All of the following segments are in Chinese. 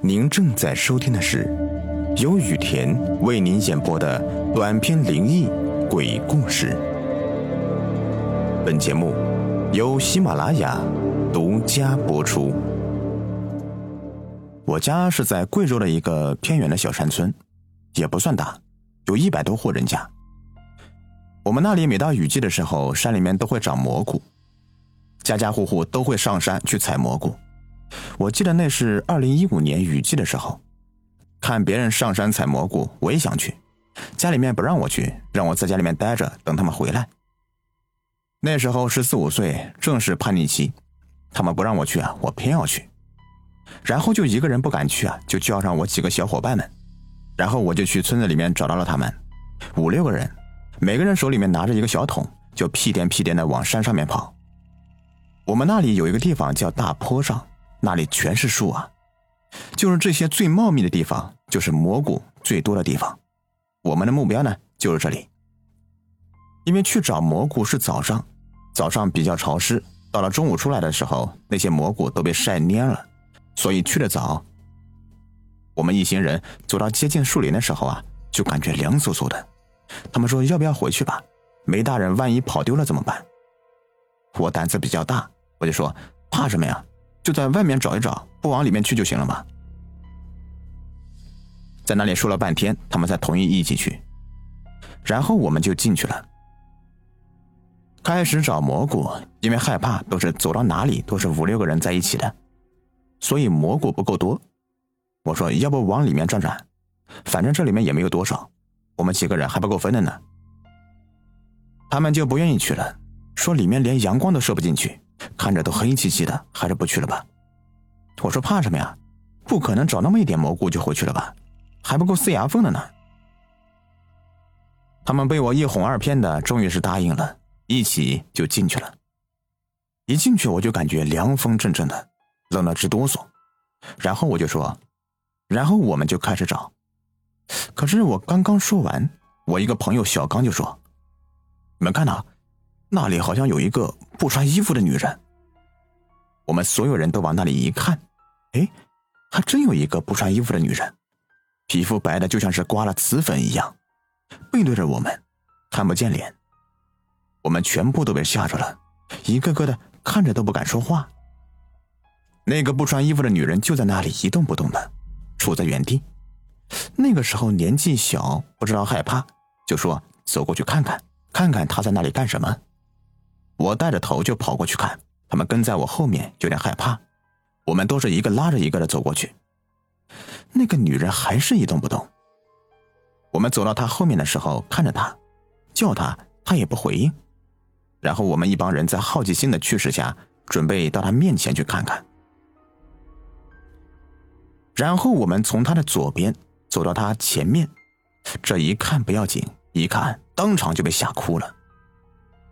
您正在收听的是由雨田为您演播的短篇灵异鬼故事。本节目由喜马拉雅独家播出。我家是在贵州的一个偏远的小山村，也不算大，有一百多户人家。我们那里每到雨季的时候，山里面都会长蘑菇，家家户户都会上山去采蘑菇。我记得那是二零一五年雨季的时候，看别人上山采蘑菇，我也想去，家里面不让我去，让我在家里面待着，等他们回来。那时候十四五岁，正是叛逆期，他们不让我去啊，我偏要去，然后就一个人不敢去啊，就叫上我几个小伙伴们，然后我就去村子里面找到了他们，五六个人，每个人手里面拿着一个小桶，就屁颠屁颠的往山上面跑。我们那里有一个地方叫大坡上。那里全是树啊，就是这些最茂密的地方，就是蘑菇最多的地方。我们的目标呢，就是这里。因为去找蘑菇是早上，早上比较潮湿，到了中午出来的时候，那些蘑菇都被晒蔫了，所以去的早。我们一行人走到接近树林的时候啊，就感觉凉飕飕的。他们说要不要回去吧？梅大人万一跑丢了怎么办？我胆子比较大，我就说怕什么呀？就在外面找一找，不往里面去就行了嘛。在那里说了半天，他们才同意一起去。然后我们就进去了，开始找蘑菇。因为害怕，都是走到哪里都是五六个人在一起的，所以蘑菇不够多。我说要不往里面转转，反正这里面也没有多少，我们几个人还不够分的呢。他们就不愿意去了，说里面连阳光都射不进去。看着都黑漆漆的，还是不去了吧。我说怕什么呀？不可能找那么一点蘑菇就回去了吧？还不够塞牙缝的呢。他们被我一哄二骗的，终于是答应了，一起就进去了。一进去我就感觉凉风阵阵的，冷得直哆嗦。然后我就说，然后我们就开始找。可是我刚刚说完，我一个朋友小刚就说：“你们看呐。”那里好像有一个不穿衣服的女人。我们所有人都往那里一看，哎，还真有一个不穿衣服的女人，皮肤白的就像是刮了瓷粉一样，背对着我们，看不见脸。我们全部都被吓着了，一个个的看着都不敢说话。那个不穿衣服的女人就在那里一动不动的，杵在原地。那个时候年纪小，不知道害怕，就说走过去看看，看看她在那里干什么。我带着头就跑过去看，他们跟在我后面，有点害怕。我们都是一个拉着一个的走过去。那个女人还是一动不动。我们走到她后面的时候，看着她，叫她，她也不回应。然后我们一帮人在好奇心的驱使下，准备到她面前去看看。然后我们从她的左边走到她前面，这一看不要紧，一看当场就被吓哭了。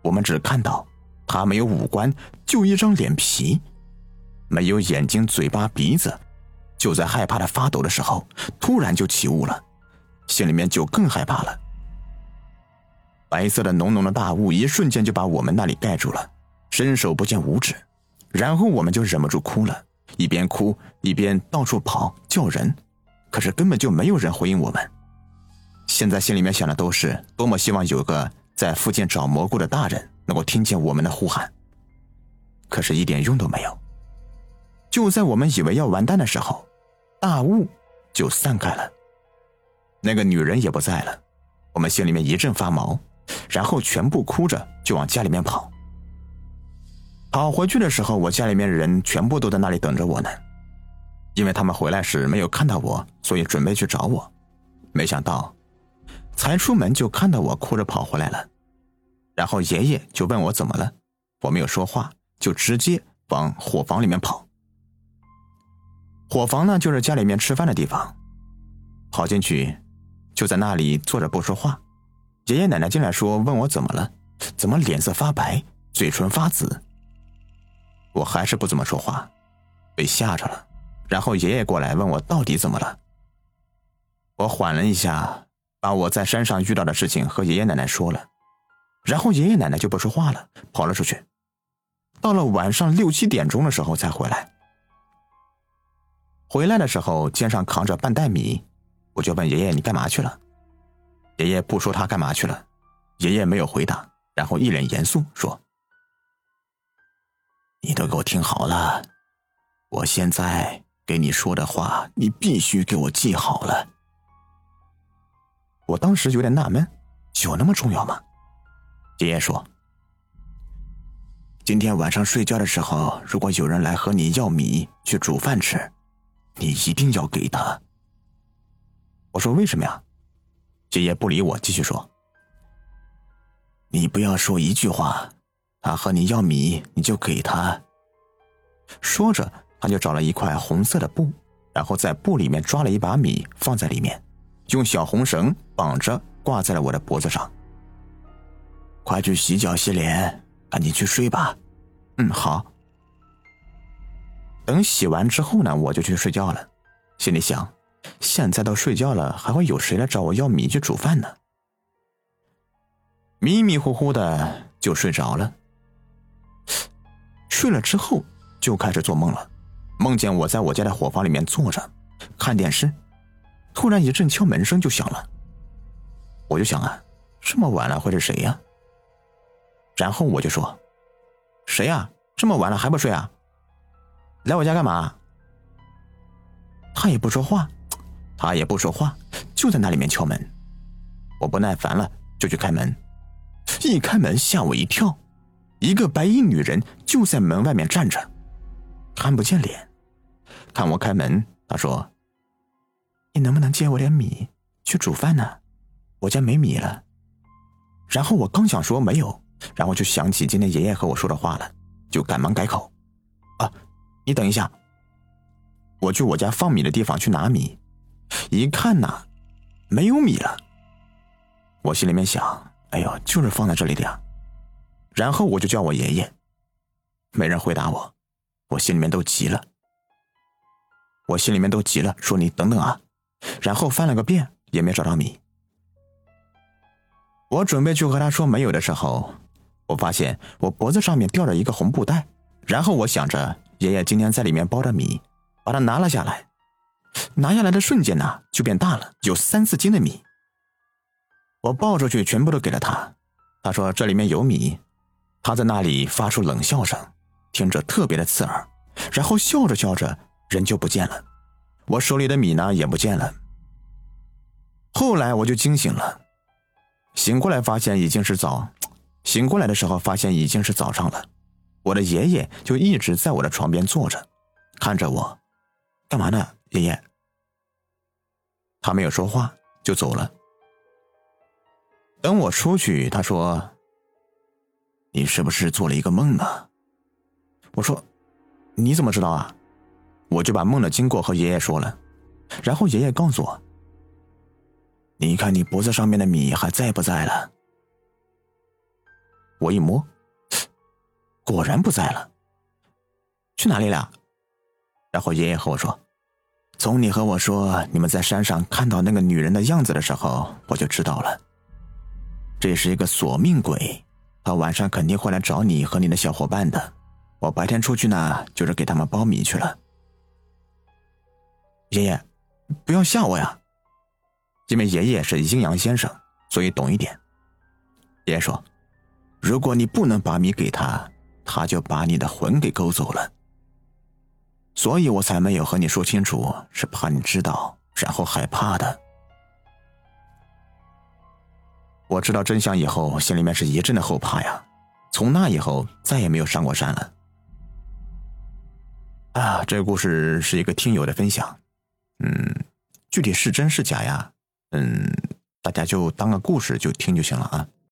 我们只看到。他没有五官，就一张脸皮，没有眼睛、嘴巴、鼻子。就在害怕的发抖的时候，突然就起雾了，心里面就更害怕了。白色的浓浓的大雾，一瞬间就把我们那里盖住了，伸手不见五指。然后我们就忍不住哭了，一边哭一边到处跑叫人，可是根本就没有人回应我们。现在心里面想的都是多么希望有个在附近找蘑菇的大人。能够听见我们的呼喊，可是一点用都没有。就在我们以为要完蛋的时候，大雾就散开了，那个女人也不在了。我们心里面一阵发毛，然后全部哭着就往家里面跑。跑回去的时候，我家里面的人全部都在那里等着我呢，因为他们回来时没有看到我，所以准备去找我。没想到，才出门就看到我哭着跑回来了。然后爷爷就问我怎么了，我没有说话，就直接往伙房里面跑。伙房呢，就是家里面吃饭的地方。跑进去，就在那里坐着不说话。爷爷奶奶进来说问我怎么了，怎么脸色发白，嘴唇发紫。我还是不怎么说话，被吓着了。然后爷爷过来问我到底怎么了。我缓了一下，把我在山上遇到的事情和爷爷奶奶说了。然后爷爷奶奶就不说话了，跑了出去。到了晚上六七点钟的时候才回来。回来的时候肩上扛着半袋米，我就问爷爷：“你干嘛去了？”爷爷不说他干嘛去了，爷爷没有回答，然后一脸严肃说：“你都给我听好了，我现在给你说的话，你必须给我记好了。”我当时有点纳闷，有那么重要吗？爷爷说：“今天晚上睡觉的时候，如果有人来和你要米去煮饭吃，你一定要给他。”我说：“为什么呀？”爷爷不理我，继续说：“你不要说一句话，他和你要米，你就给他。”说着，他就找了一块红色的布，然后在布里面抓了一把米放在里面。用小红绳绑着，挂在了我的脖子上。快去洗脚洗脸，赶紧去睡吧。嗯，好。等洗完之后呢，我就去睡觉了。心里想，现在都睡觉了，还会有谁来找我要米去煮饭呢？迷迷糊糊的就睡着了。睡了之后就开始做梦了，梦见我在我家的伙房里面坐着看电视。突然一阵敲门声就响了，我就想啊，这么晚了会是谁呀？然后我就说：“谁呀？这么晚了还不睡啊？来我家干嘛？”他也不说话，他也不说话，就在那里面敲门。我不耐烦了，就去开门。一开门吓我一跳，一个白衣女人就在门外面站着，看不见脸。看我开门，她说。你能不能借我点米去煮饭呢？我家没米了。然后我刚想说没有，然后就想起今天爷爷和我说的话了，就赶忙改口：“啊，你等一下，我去我家放米的地方去拿米。一看呐，没有米了。我心里面想：哎呦，就是放在这里的呀。然后我就叫我爷爷，没人回答我，我心里面都急了。我心里面都急了，说你等等啊。”然后翻了个遍，也没找到米。我准备去和他说没有的时候，我发现我脖子上面吊着一个红布袋。然后我想着爷爷今天在里面包着米，把它拿了下来。拿下来的瞬间呢，就变大了，有三四斤的米。我抱出去，全部都给了他。他说这里面有米。他在那里发出冷笑声，听着特别的刺耳。然后笑着笑着，人就不见了。我手里的米呢也不见了。后来我就惊醒了，醒过来发现已经是早，醒过来的时候发现已经是早上了。我的爷爷就一直在我的床边坐着，看着我，干嘛呢？爷爷。他没有说话，就走了。等我出去，他说：“你是不是做了一个梦呢？”我说：“你怎么知道啊？”我就把梦的经过和爷爷说了，然后爷爷告诉我：“你看你脖子上面的米还在不在了？”我一摸，果然不在了。去哪里了？然后爷爷和我说：“从你和我说你们在山上看到那个女人的样子的时候，我就知道了，这是一个索命鬼，他晚上肯定会来找你和你的小伙伴的。我白天出去呢，就是给他们包米去了。”爷爷，不要吓我呀！因为爷爷是阴阳先生，所以懂一点。爷爷说：“如果你不能把米给他，他就把你的魂给勾走了。”所以我才没有和你说清楚，是怕你知道，然后害怕的。我知道真相以后，心里面是一阵的后怕呀。从那以后，再也没有上过山了。啊，这个故事是一个听友的分享。嗯，具体是真是假呀？嗯，大家就当个故事就听就行了啊。